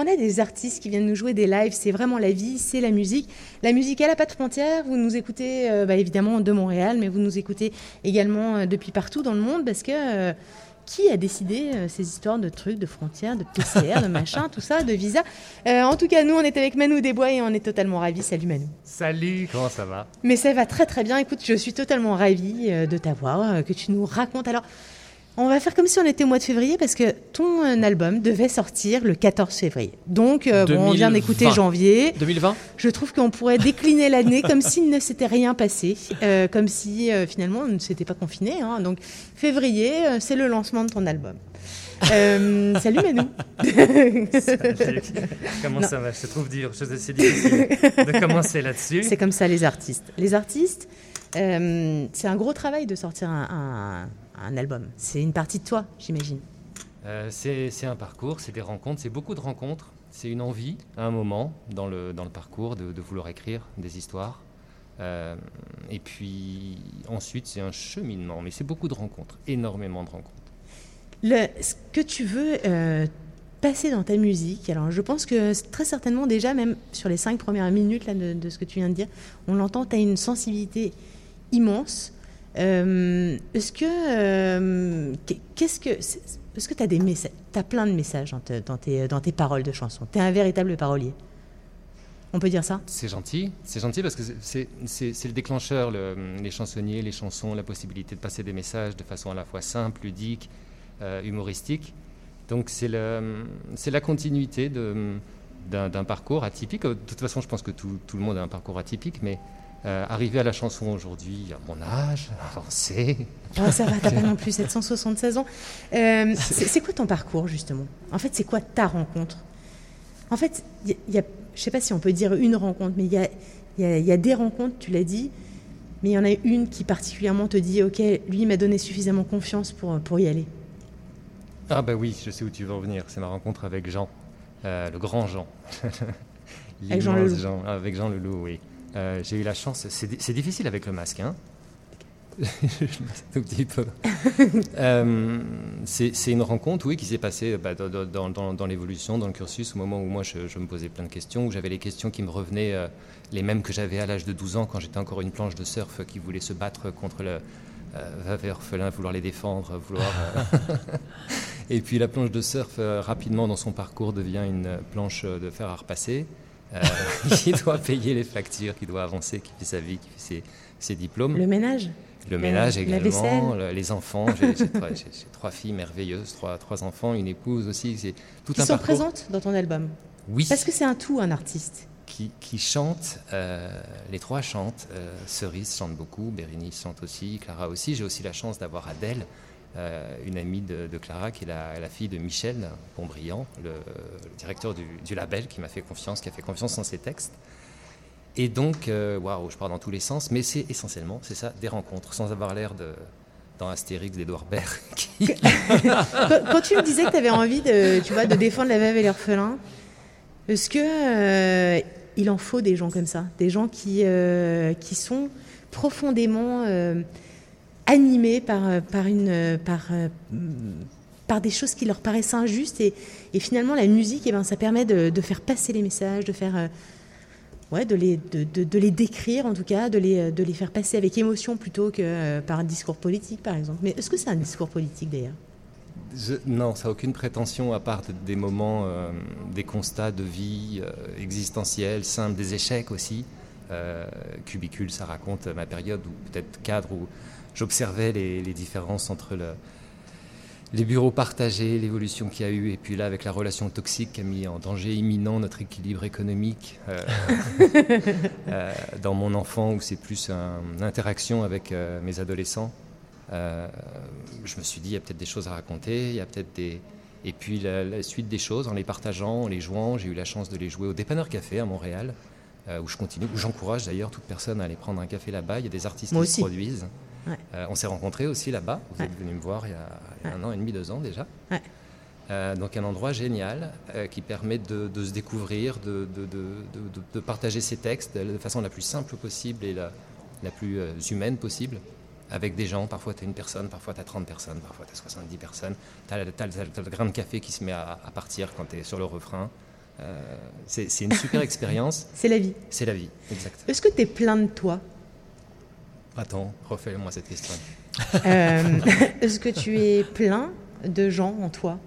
On a des artistes qui viennent nous jouer des lives, c'est vraiment la vie, c'est la musique. La musique, elle n'a pas de frontières. Vous nous écoutez euh, bah, évidemment de Montréal, mais vous nous écoutez également euh, depuis partout dans le monde parce que euh, qui a décidé ces histoires de trucs, de frontières, de PCR, de machin, tout ça, de visa? En tout cas, nous, on est avec Manu Desbois et on est totalement ravis. Salut Manu. Salut, comment ça va? Mais ça va très très bien. Écoute, je suis totalement ravie de t'avoir, que tu nous racontes. Alors, on va faire comme si on était au mois de février parce que ton euh, album devait sortir le 14 février. Donc, euh, bon, on vient d'écouter janvier. 2020 Je trouve qu'on pourrait décliner l'année comme s'il ne s'était rien passé, euh, comme si finalement on ne s'était pas confiné. Hein. Donc, février, c'est le lancement de ton album. salut Manu. Comment ça va? Je te trouve dur. C'est difficile de commencer là-dessus. C'est comme ça les artistes. Les artistes, c'est un gros travail de sortir un un album. C'est une partie de toi, j'imagine. Euh, c'est un parcours, c'est des rencontres, c'est beaucoup de rencontres. C'est une envie, à un moment, dans le, dans le parcours, de, vouloir écrire des histoires. Euh, et puis ensuite, c'est un cheminement, mais c'est beaucoup de rencontres, énormément de rencontres. Le, ce que tu veux euh, passer dans ta musique, alors je pense que très certainement déjà, même sur les cinq premières minutes là, de, de ce que tu viens de dire, on l'entend, tu as une sensibilité immense. Euh, est-ce que euh, qu'est-ce que est-ce que tu as des messages as plein de messages dans, tes, dans tes paroles de chansons? Tu es un véritable parolier. On peut dire ça? C'est gentil, c'est gentil parce que c'est le déclencheur, les chansonniers, les chansons, la possibilité de passer des messages de façon à la fois simple, ludique, euh, humoristique. Donc c'est la continuité d'un parcours atypique. De toute façon, je pense que tout, tout, le monde a un parcours atypique, mais euh, arriver à la chanson aujourd'hui, à mon âge, avancé. Ah, ça va, t'as pas non plus 776 ans. Euh, c'est quoi ton parcours, justement? En fait, c'est quoi ta rencontre? En fait, il y, a, je sais pas si on peut dire une rencontre, mais il y a, y a, des rencontres, tu l'as dit, mais il y en a une qui particulièrement te dit, OK, lui, m'a donné suffisamment confiance pour, pour y aller. Ah bah oui, je sais où tu veux en venir. C'est ma rencontre avec Jean, euh, le grand Jean. avec Jean Leloup. Jean, avec Jean Leloup, oui. Euh, j'ai eu la chance, c'est difficile avec le masque, hein tout petit peu. Euh, c'est une rencontre, oui, qui s'est passée bah, dans, l'évolution, dans le cursus, au moment où moi je, me posais plein de questions, où j'avais les questions qui me revenaient, euh, les mêmes que j'avais à l'âge de 12 ans quand j'étais encore une planche de surf qui voulait se battre contre le euh, orphelin, vouloir les défendre, vouloir. Et puis la planche de surf, rapidement dans son parcours, devient une planche de fer à repasser. Euh, qui doit payer les factures, qui doit avancer, qui fait sa vie, qui fait ses, diplômes. Le ménage Le ménage également, les enfants. J'ai trois, filles merveilleuses, trois, trois enfants, une épouse aussi. C'est tout qui sont présentes dans ton album Oui. Parce que c'est un tout, un artiste. Qui, qui chante, euh, les trois chantent. Euh, Cerise chante beaucoup, Bérénice chante aussi, Clara aussi. J'ai aussi la chance d'avoir Adèle, euh, une amie de, Clara qui est la, fille de Michel Pontbriand, le, directeur du, label, qui m'a fait confiance, qui a fait confiance dans ses textes. Et donc, euh, waouh, je pars dans tous les sens, mais c'est essentiellement, c'est ça, des rencontres, sans avoir l'air de dans Astérix d'Edouard Baird. quand, tu me disais que tu avais envie de défendre la veuve et l'orphelin, est-ce que euh, il en faut des gens comme ça, des gens qui, qui sont profondément animés par, euh, par, une, euh, par, euh, par des choses qui leur paraissent injustes. Et, finalement, la musique, eh ben, ça permet de, faire passer les messages, de faire... Ouais, de les, de, de, les décrire en tout cas, de les, de les faire passer avec émotion plutôt que par un discours politique par exemple. Mais est-ce que c'est un discours politique d'ailleurs? Non, ça n'a aucune prétention à part des moments, des constats de vie existentielle, simples, des échecs aussi. Cubicule, ça raconte ma période, ou peut-être cadre, où j'observais les, différences entre le, les bureaux partagés, l'évolution qu'il y a eu, et puis là, avec la relation toxique qui a mis en danger imminent notre équilibre économique euh, euh, dans mon enfant, où c'est plus une interaction avec euh, mes adolescents. je me suis dit, il y a peut-être des choses à raconter, il y a peut-être des... Et puis la, suite des choses, en les partageant, en les jouant, j'ai eu la chance de les jouer au Dépanneur Café à Montréal, où je continue, où j'encourage d'ailleurs toute personne à aller prendre un café là-bas. Il y a des artistes qui se produisent. Euh, on s'est rencontrés aussi là-bas. Vous êtes venu me voir il y a, un an et demi, deux ans déjà. Euh, donc un endroit génial euh, qui permet de, se découvrir, de, partager ses textes de façon la plus simple possible et la, plus humaine possible avec des gens. Parfois tu as une personne, parfois tu as 30 personnes, parfois tu as 70 personnes. Tu as, le grain de café qui se met à, partir quand tu es sur le refrain. C'est une super expérience. C'est la vie. C'est la vie, exact. Est-ce que tu es plein de toi? Attends, refais-moi cette question. Est-ce que tu es plein de gens en toi?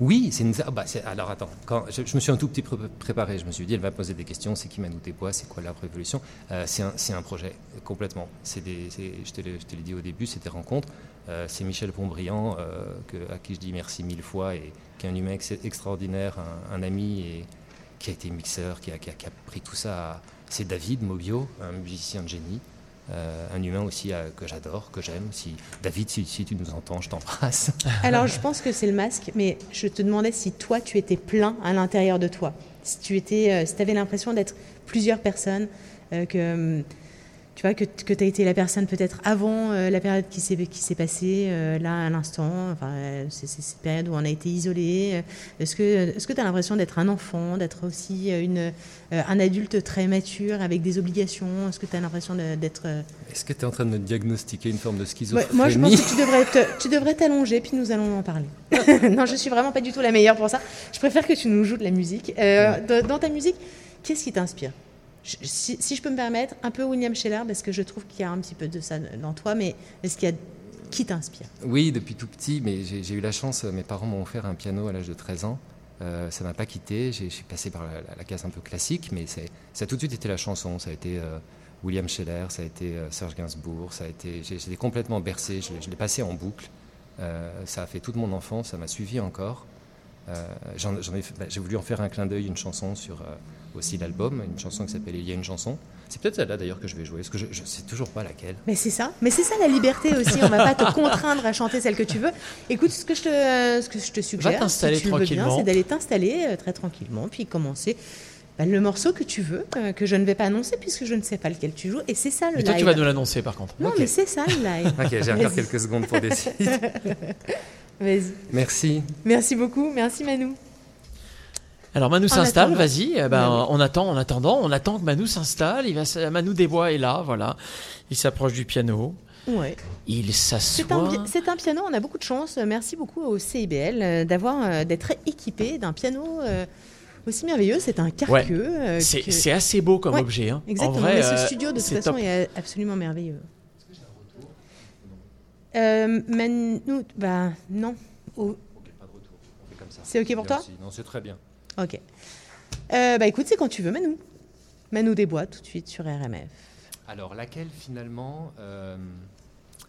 Oui, c'est une. Ah bah, alors attends, quand je, me suis un tout petit peu préparé, je me suis dit, elle va poser des questions, c'est qui Manu Desbois, c'est quoi la révolution euh, C'est un, projet, complètement. Des, je te l'ai dit au début, c'est des rencontres. Euh, c'est Michel Pontbriand, euh, à qui je dis merci mille fois, et qui est un humain extraordinaire, un, ami, et qui a été mixeur, qui a, qui a pris tout ça. C'est David Mobio, un musicien de génie. Euh, un humain aussi euh, que j'adore, que j'aime. Si, David, si, tu nous entends, je t'embrasse. Alors, je pense que c'est le masque, mais je te demandais si toi, tu étais plein à l'intérieur de toi. Si tu étais, euh, avais l'impression d'être plusieurs personnes, que hum, tu vois, que, que tu as été la personne peut-être avant euh, la période qui s'est, qui s'est passée, euh, là, à l'instant, enfin, euh, c'est, cette période où on a été isolé. Est-ce que est-ce que tu as l'impression d'être un enfant, d'être aussi une, un adulte très mature avec des obligations? Est-ce que tu as l'impression d'être... Est-ce que tu es en train de me diagnostiquer une forme de schizophrénie? Moi, je pense que tu devrais, tu devrais t'allonger, puis nous allons en parler. non, je suis vraiment pas du tout la meilleure pour ça. Je préfère que tu nous joues de la musique. dans ta musique, qu'est-ce qui t'inspire? Si, je peux me permettre, un peu William Scheller, parce que je trouve qu'il y a un petit peu de ça dans toi, mais est-ce qu'il y a qui t'inspire? Oui, depuis tout petit, mais j'ai eu la chance, mes parents m'ont offert un piano à l'âge de 13 ans. Euh, ça m'a pas quitté, suis passé par la, case un peu classique, mais ça a tout de suite été la chanson. Ça a été euh, William Scheller, ça a été euh, Serge Gainsbourg, ça a été, j'étais complètement bercé, je, je l'ai passé en boucle. Euh, ça a fait toute mon enfance, ça m'a suivi encore. Bah, j'ai voulu en faire un clin d'œil, une chanson sur aussi l'album, une chanson qui s'appelle Il y a une chanson. C'est peut-être celle-là d'ailleurs que je vais jouer, parce que je ne sais toujours pas laquelle. Mais c'est ça, mais c'est ça la liberté aussi. On ne va pas te contraindre à chanter celle que tu veux. Écoute, ce que je te, ce que je te suggère, si tu le veux bien, c'est d'aller t'installer euh, très tranquillement, puis commencer bah, le morceau que tu veux, euh, que je ne vais pas annoncer puisque je ne sais pas lequel tu joues. Et c'est ça le live. Et toi, tu vas nous l'annoncer par contre. Non, mais c'est ça le live. ok, j'ai encore quelques secondes pour décider. Vas-y. Merci. Merci beaucoup. Merci Manu. Alors Manu s'installe, vas-y. Eh ben, on attend, en attendant, on attend que Manu s'installe. Il va, Manu Desbois est là, voilà. Il s'approche du piano. Ouais. Il s'assoit. C'est un, piano. On a beaucoup de chance. Merci beaucoup au CIBL euh, d'avoir euh, d'être équipé d'un piano. Euh, aussi merveilleux, c'est un carqueux. c'est assez beau comme objet. Hein. Exactement, mais ce studio de toute façon est absolument merveilleux. Euh, bah non. C'est ok pour toi Non, c'est très bien. Ok. Euh, bah écoute, c'est quand tu veux, Manu. Manu Desbois, tout de suite sur RMF. Alors, laquelle finalement euh,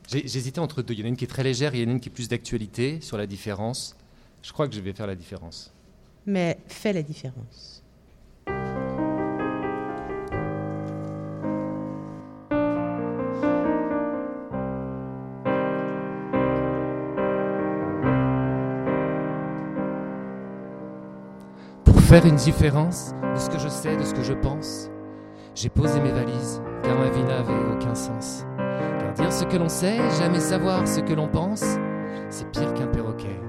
J'hésitais entre deux. Il y en a une qui est très légère et il y en a une qui est plus d'actualité sur la différence. Je crois que je vais faire la différence. Mais fais la différence. Faire une différence de ce que je sais, de ce que je pense. J'ai posé mes valises, car ma vie n'avait aucun sens. Car dire ce que l'on sait, jamais savoir ce que l'on pense, c'est pire qu'un perroquet.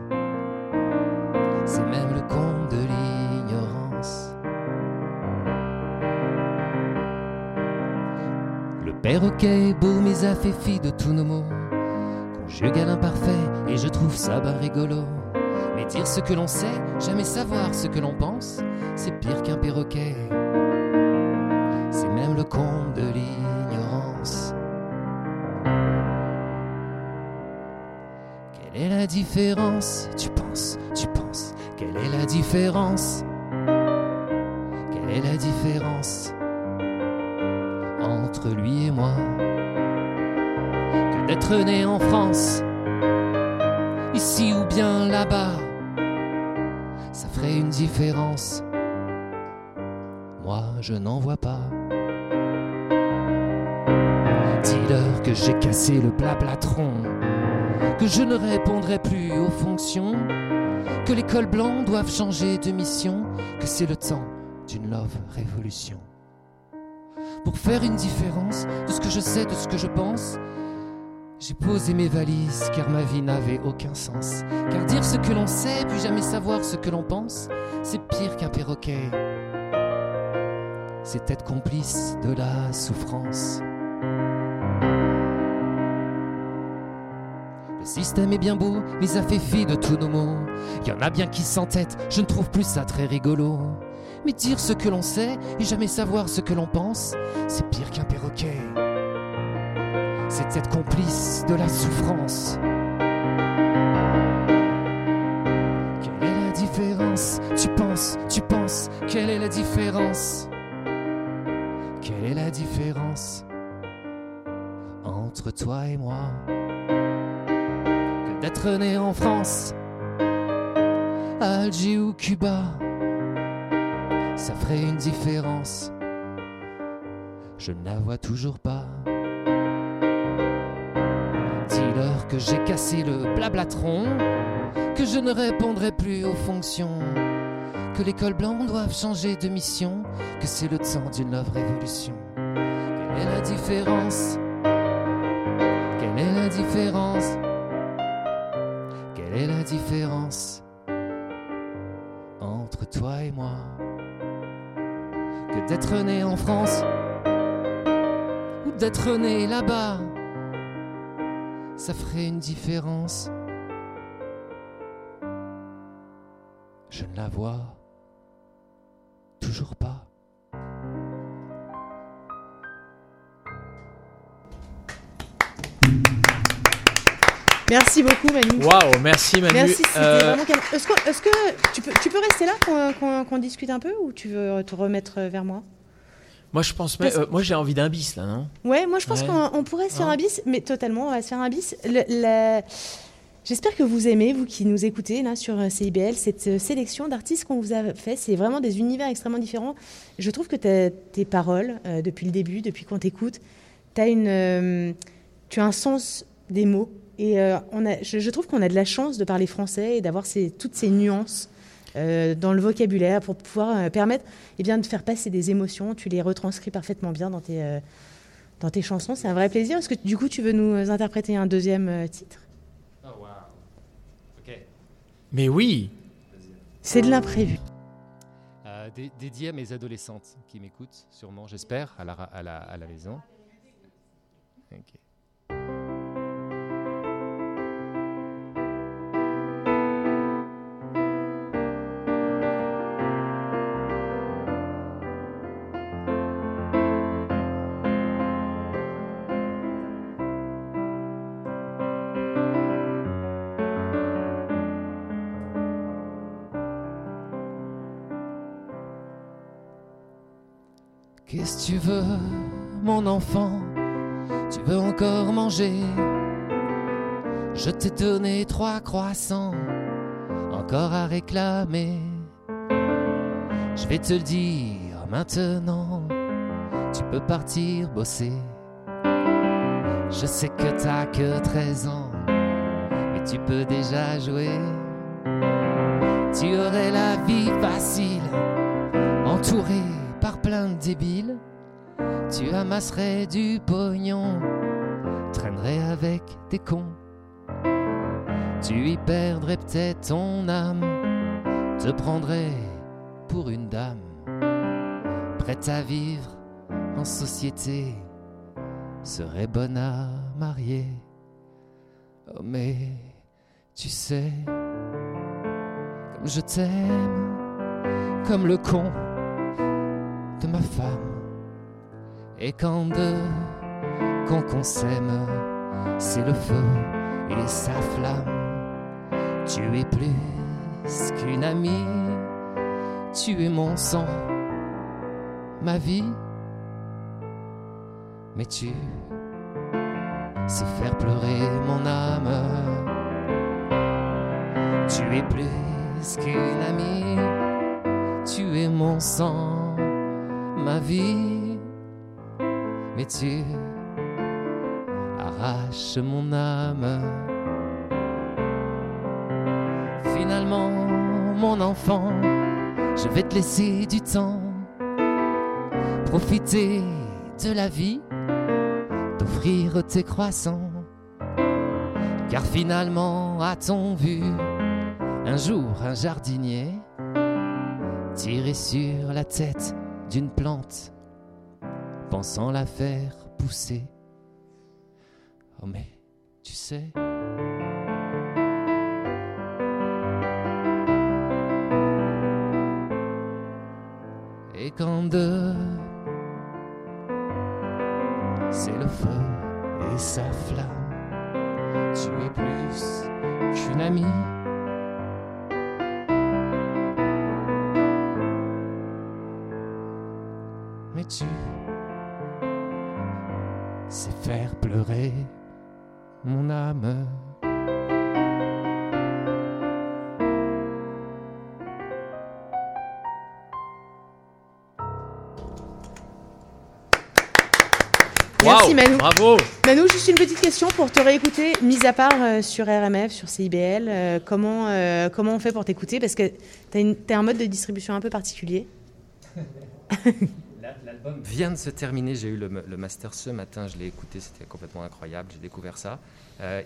C'est même le compte de l'ignorance. Le perroquet beau, mais a fait fi de tous nos mots. Conjugal imparfait, et je trouve ça bas rigolo. Mais dire ce que l'on sait, jamais savoir ce que l'on pense, c'est pire qu'un perroquet. C'est même le comble de l'ignorance. Quelle est la différence? Tu penses, tu penses. Quelle est la différence? Quelle est la différence entre lui et moi? Que d'être né en France ici ou bien là-bas, ça ferait une différence. Moi, je n'en vois pas. Dis-leur que j'ai cassé le blablatron, que je ne répondrai plus aux fonctions, que les cols blancs doivent changer de mission, que c'est le temps d'une love révolution. Pour faire une différence de ce que je sais, de ce que je pense, j'ai posé mes valises car ma vie n'avait aucun sens. Car dire ce que l'on sait, puis jamais savoir ce que l'on pense, c'est pire qu'un perroquet. C'est être complice de la souffrance. Le système est bien beau, mais a fait fi de tous nos mots. Y en a bien qui s'entêtent, je ne trouve plus ça très rigolo. Mais dire ce que l'on sait et jamais savoir ce que l'on pense, c'est pire qu'un perroquet. C'est être complice de la souffrance. Quelle est la différence? Tu penses, tu penses, quelle est la différence? Quelle est la différence entre toi et moi? Que d'être né en France, Alger ou Cuba, ça ferait une différence. Je ne la vois toujours pas. Que j'ai cassé le blablatron, que je ne répondrai plus aux fonctions, que l'école blanche doit changer de mission, que c'est le temps d'une love révolution. Quelle est la différence? Quelle est la différence? Quelle est la différence entre toi et moi? Que d'être né en France ou d'être né là-bas ça ferait une différence. Je ne la vois toujours pas. Merci beaucoup Manu. Waouh, merci Manu. Merci, c'était Euh. Est-ce que, est-ce que tu, peux, tu peux rester là qu'on, qu'on- qu'on discute un peu ou tu veux te remettre vers moi? Moi, je pense, mais, euh, moi, j'ai envie d'un bis là, non? Ouais, moi je pense Ouais. qu'on on pourrait se faire un bis, mais totalement, on va se faire un bis. Le- la- J'espère que vous aimez, vous qui nous écoutez là sur euh, CIBL, cette euh, sélection d'artistes qu'on vous a fait. C'est vraiment des univers extrêmement différents. Je trouve que tes paroles, euh, depuis le début, depuis qu'on t'écoute, as une, euh, tu as un sens des mots. Et euh, on a, je, je trouve qu'on a de la chance de parler français et d'avoir toutes ces nuances euh, dans le vocabulaire pour pouvoir euh, permettre eh bien, de faire passer des émotions. Tu les retranscris parfaitement bien dans tes, euh, dans tes chansons. C'est un vrai plaisir. Est-ce que du coup, tu veux nous interpréter un deuxième euh, titre? Oh, wow. Ok. Mais oui. C'est de l'imprévu. Euh, dé- dédié à mes adolescentes qui m'écoutent, sûrement, j'espère, à la, à la, à la maison. Ok. Qu'est-ce que tu veux, mon enfant? Tu veux encore manger? Je t'ai donné trois croissants, encore à réclamer. Je vais te le dire maintenant, tu peux partir bosser. Je sais que t'as que 13 ans, mais tu peux déjà jouer. Tu aurais la débiles, tu amasserais du pognon, traînerais avec des cons. Tu y perdrais peut-être ton âme, te prendrais pour une dame, prête à vivre en société, serait bonne à marier. Oh mais tu sais, comme je t'aime, comme le con ma femme. Et quand deux qu'on qu'on s'aime, c'est le feu et sa flamme. Tu es plus qu'une amie, tu es mon sang, ma vie. Mais tu sais faire pleurer mon âme. Tu es plus qu'une amie, tu es mon sang, ma vie. Mais tu arraches mon âme. Finalement, mon enfant, je vais te laisser du temps, profiter de la vie, t'offrir tes croissants. Car finalement, a-t-on vu un jour un jardinier tirer sur la tête d'une plante, pensant la faire pousser Oh mais, tu sais, Et quand deux, c'est le feu et sa flamme, tu es plus qu'une amie. Mais tu sais faire pleurer mon âme. Merci Manu. Bravo. Manu, juste une petite question pour te réécouter, mis à part euh, sur RMF, sur CIBL, euh, comment, euh, comment on fait pour t'écouter? Parce que tu as, un mode de distribution un peu particulier. L'album vient de se terminer, j'ai eu le, le, master ce matin, je l'ai écouté, c'était complètement incroyable, j'ai découvert ça.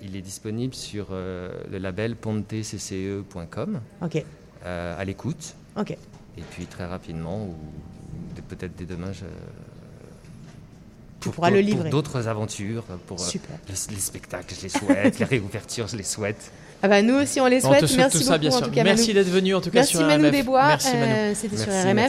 il est disponible sur le label pontecce.com. Ok. à l'écoute. Ok. Et puis très rapidement, ou peut-être dès demain, je, pourras le livrer. Pour d'autres aventures, pour euh, les, spectacles, je les souhaite, les réouvertures, je les souhaite. Ah bah nous aussi on les souhaite. merci beaucoup en tout cas, Merci d'être venu en tout cas merci sur Manu RMF. Desbois. Merci Manu. Euh, C'était sur RMF.